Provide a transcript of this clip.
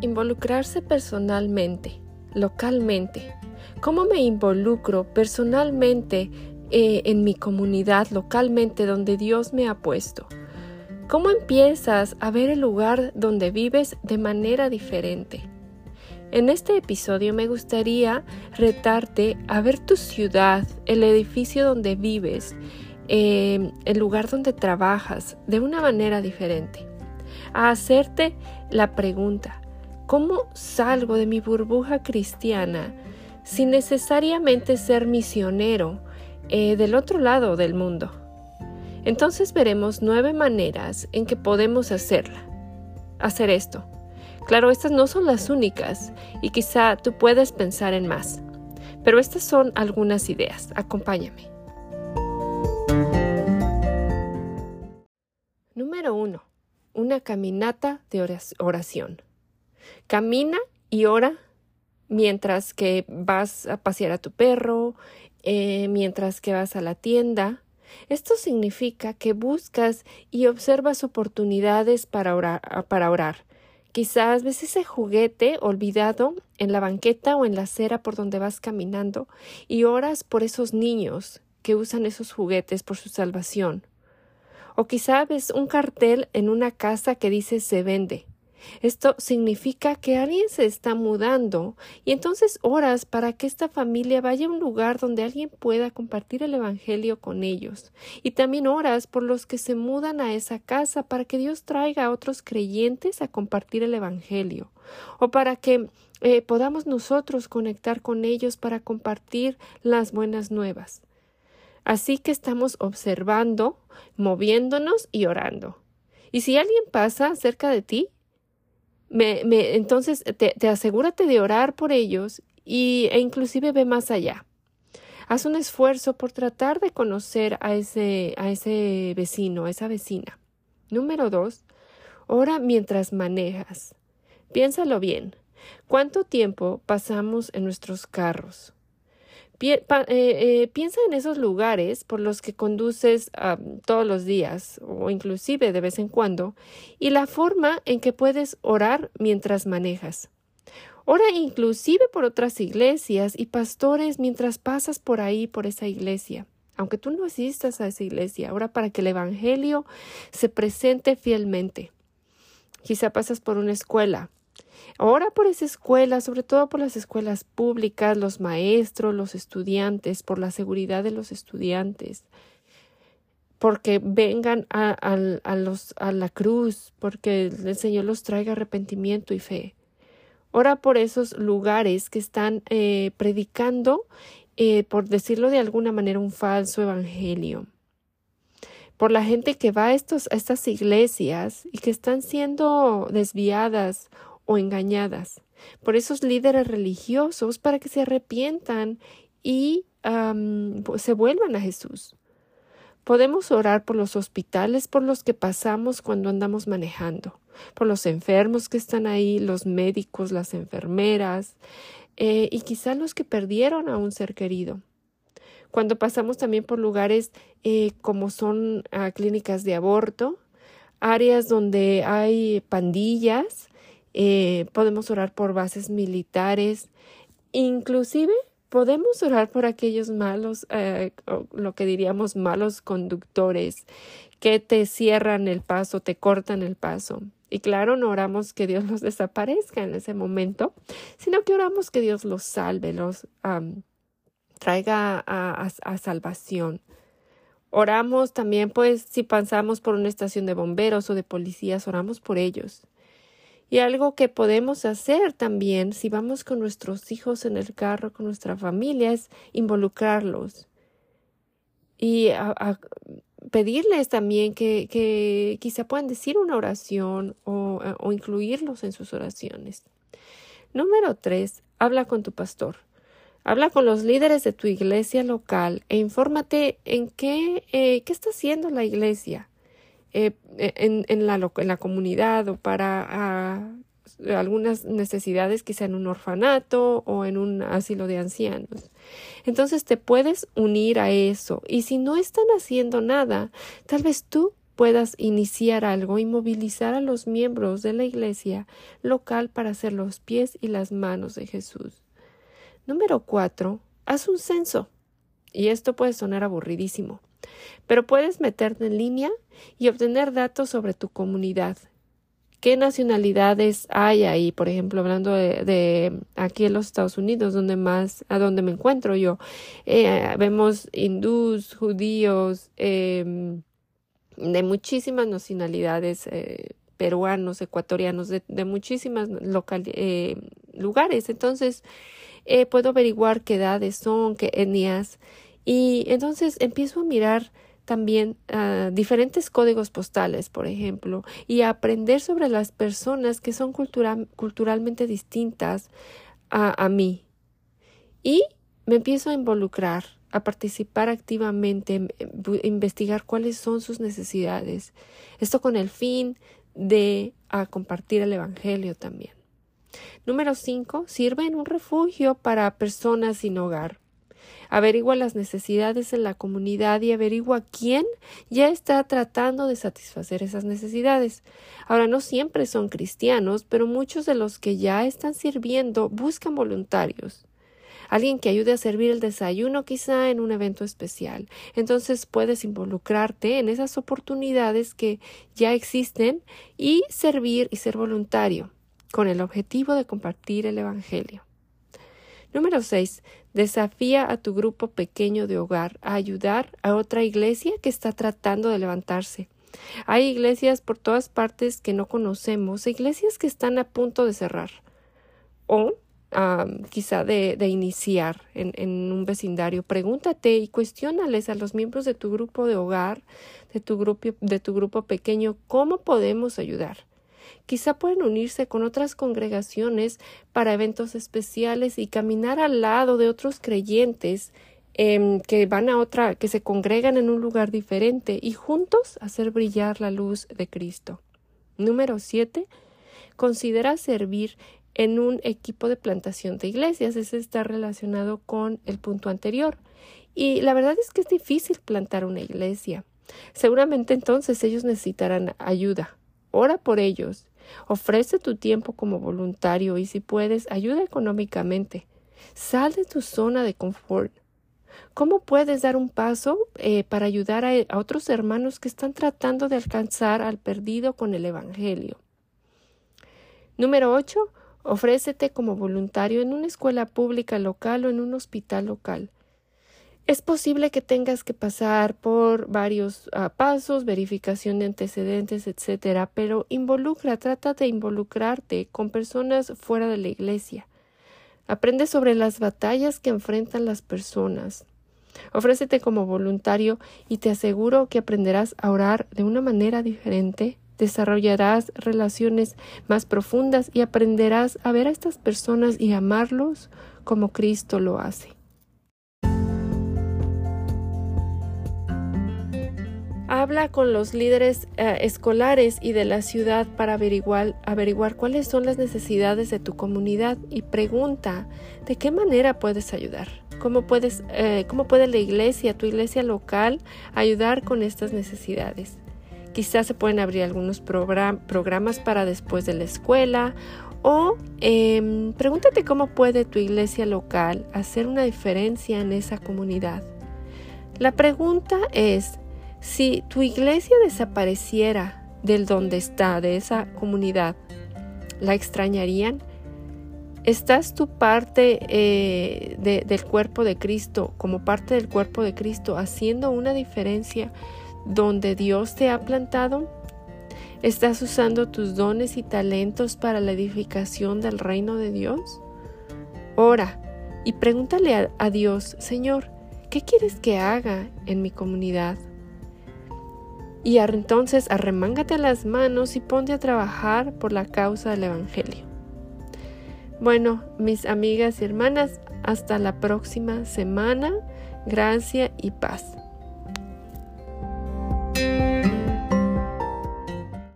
Involucrarse personalmente, localmente. ¿Cómo me involucro personalmente eh, en mi comunidad, localmente, donde Dios me ha puesto? ¿Cómo empiezas a ver el lugar donde vives de manera diferente? En este episodio me gustaría retarte a ver tu ciudad, el edificio donde vives, eh, el lugar donde trabajas de una manera diferente. A hacerte la pregunta, ¿cómo salgo de mi burbuja cristiana sin necesariamente ser misionero eh, del otro lado del mundo? Entonces veremos nueve maneras en que podemos hacerla. Hacer esto. Claro, estas no son las únicas y quizá tú puedes pensar en más. Pero estas son algunas ideas. Acompáñame. Número uno. Una caminata de oración. Camina y ora mientras que vas a pasear a tu perro, eh, mientras que vas a la tienda, esto significa que buscas y observas oportunidades para orar, para orar. Quizás ves ese juguete olvidado en la banqueta o en la acera por donde vas caminando y oras por esos niños que usan esos juguetes por su salvación. O quizás ves un cartel en una casa que dice se vende esto significa que alguien se está mudando y entonces oras para que esta familia vaya a un lugar donde alguien pueda compartir el Evangelio con ellos. Y también oras por los que se mudan a esa casa para que Dios traiga a otros creyentes a compartir el Evangelio o para que eh, podamos nosotros conectar con ellos para compartir las buenas nuevas. Así que estamos observando, moviéndonos y orando. Y si alguien pasa cerca de ti, me, entonces, te, te, asegúrate de orar por ellos y, e inclusive ve más allá. Haz un esfuerzo por tratar de conocer a ese, a ese vecino, a esa vecina. Número dos, ora mientras manejas. Piénsalo bien. ¿Cuánto tiempo pasamos en nuestros carros? Eh, eh, piensa en esos lugares por los que conduces todos los días o inclusive de vez en cuando y la forma en que puedes orar mientras manejas. Ora inclusive por otras iglesias y pastores mientras pasas por ahí, por esa iglesia. Aunque tú no asistas a esa iglesia, ora para que el Evangelio se presente fielmente. Quizá pasas por una escuela Ora por esa escuela, sobre todo por las escuelas públicas, los maestros, los estudiantes, por la seguridad de los estudiantes, porque vengan a, los, a la cruz, porque el Señor los traiga arrepentimiento y fe. Ora por esos lugares que están eh, predicando, eh, por decirlo de alguna manera, un falso evangelio por la gente que va a, estos, a estas iglesias y que están siendo desviadas o engañadas por esos líderes religiosos para que se arrepientan y se vuelvan a Jesús. Podemos orar por los hospitales por los que pasamos cuando andamos manejando, por los enfermos que están ahí, los médicos, las enfermeras eh, y quizá los que perdieron a un ser querido. Cuando pasamos también por lugares eh, como son ah, clínicas de aborto, áreas donde hay pandillas, eh, podemos orar por bases militares, inclusive podemos orar por aquellos malos, eh, lo que diríamos malos conductores que te cierran el paso, te cortan el paso. Y claro, no oramos que Dios los desaparezca en ese momento, sino que oramos que Dios los salve, los traiga a salvación. Oramos también, pues, si pasamos por una estación de bomberos o de policías, oramos por ellos. Y algo que podemos hacer también si vamos con nuestros hijos en el carro, con nuestra familia, es involucrarlos y pedirles también que, que, quizá puedan decir una oración o, o incluirlos en sus oraciones. Número tres, habla con tu pastor. Habla con los líderes de tu iglesia local e infórmate en qué, eh, qué está haciendo la iglesia. Eh, en, en, la, en la comunidad o para ah, algunas necesidades, quizá en un orfanato o en un asilo de ancianos. Entonces te puedes unir a eso y si no están haciendo nada, tal vez tú puedas iniciar algo y movilizar a los miembros de la iglesia local para ser los pies y las manos de Jesús. Número cuatro, haz un censo. Y esto puede sonar aburridísimo, pero puedes meterte en línea y obtener datos sobre tu comunidad, ¿Qué nacionalidades hay ahí? Por ejemplo, hablando de, aquí en los Estados Unidos, donde más, a donde me encuentro yo, eh, vemos hindús, judíos, em, de muchísimas nacionalidades, eh, peruanos, ecuatorianos, de, de muchísimas eh, lugares. Entonces, puedo averiguar qué edades son, qué etnias, y entonces empiezo a mirar también ah, diferentes códigos postales, por ejemplo, y aprender sobre las personas que son culturalmente distintas a, a mí. Y me empiezo a involucrar, a participar activamente, investigar cuáles son sus necesidades. Esto con el fin de a compartir el Evangelio también. Número cinco, Sirve en un refugio para personas sin hogar averigua las necesidades en la comunidad y averigua quién ya está tratando de satisfacer esas necesidades. Ahora no siempre son cristianos, pero muchos de los que ya están sirviendo buscan voluntarios alguien que ayude a servir el desayuno quizá en un evento especial. Entonces puedes involucrarte en esas oportunidades que ya existen y servir y ser voluntario con el objetivo de compartir el Evangelio. Número 6. Desafía a tu grupo pequeño de hogar a ayudar a otra iglesia que está tratando de levantarse. Hay iglesias por todas partes que no conocemos, iglesias que están a punto de cerrar o quizá de, iniciar en, un vecindario. Pregúntate y cuestiónales a los miembros de tu grupo de hogar, de tu grupo, de tu grupo pequeño, cómo podemos ayudar. Quizá pueden unirse con otras congregaciones para eventos especiales y caminar al lado de otros creyentes em, que van a otra, que se congregan en un lugar diferente y juntos hacer brillar la luz de Cristo. Número siete, considera servir en un equipo de plantación de iglesias. Ese está relacionado con el punto anterior. Y la verdad es que es difícil plantar una iglesia. Seguramente entonces ellos necesitarán ayuda. Ora por ellos Ofrece tu tiempo como voluntario y si puedes, ayuda económicamente. Sal de tu zona de confort. ¿Cómo puedes dar un paso eh, para ayudar a, a otros hermanos que están tratando de alcanzar al perdido con el Evangelio? Número 8. Ofrécete como voluntario en una escuela pública local o en un hospital local. Es posible que tengas que pasar por varios ah, pasos, verificación de antecedentes, etcétera, pero involucra, trata de involucrarte con personas fuera de la iglesia. Aprende sobre las batallas que enfrentan las personas. Ofrécete como voluntario y te aseguro que aprenderás a orar de una manera diferente, desarrollarás relaciones más profundas y aprenderás a ver a estas personas y amarlos como Cristo lo hace. Habla con los líderes eh, escolares y de la ciudad para averiguar, averiguar cuáles son las necesidades de tu comunidad y pregunta de qué manera puedes ayudar. ¿Cómo, puedes, eh, ¿Cómo puede la iglesia, tu iglesia local, ayudar con estas necesidades? Quizás se pueden abrir algunos programas para después de la escuela o em, pregúntate cómo puede tu iglesia local hacer una diferencia en esa comunidad. La pregunta es, si tu iglesia desapareciera del donde está, de esa comunidad, ¿la extrañarían? ¿Estás tu parte eh, del cuerpo de Cristo, como parte del cuerpo de Cristo, haciendo una diferencia donde Dios te ha plantado? ¿Estás usando tus dones y talentos para la edificación del reino de Dios? Ora y pregúntale a Dios, Señor, ¿qué quieres que haga en mi comunidad? Y entonces arremángate las manos y ponte a trabajar por la causa del Evangelio. Bueno, mis amigas y hermanas, hasta la próxima semana. Gracia y paz.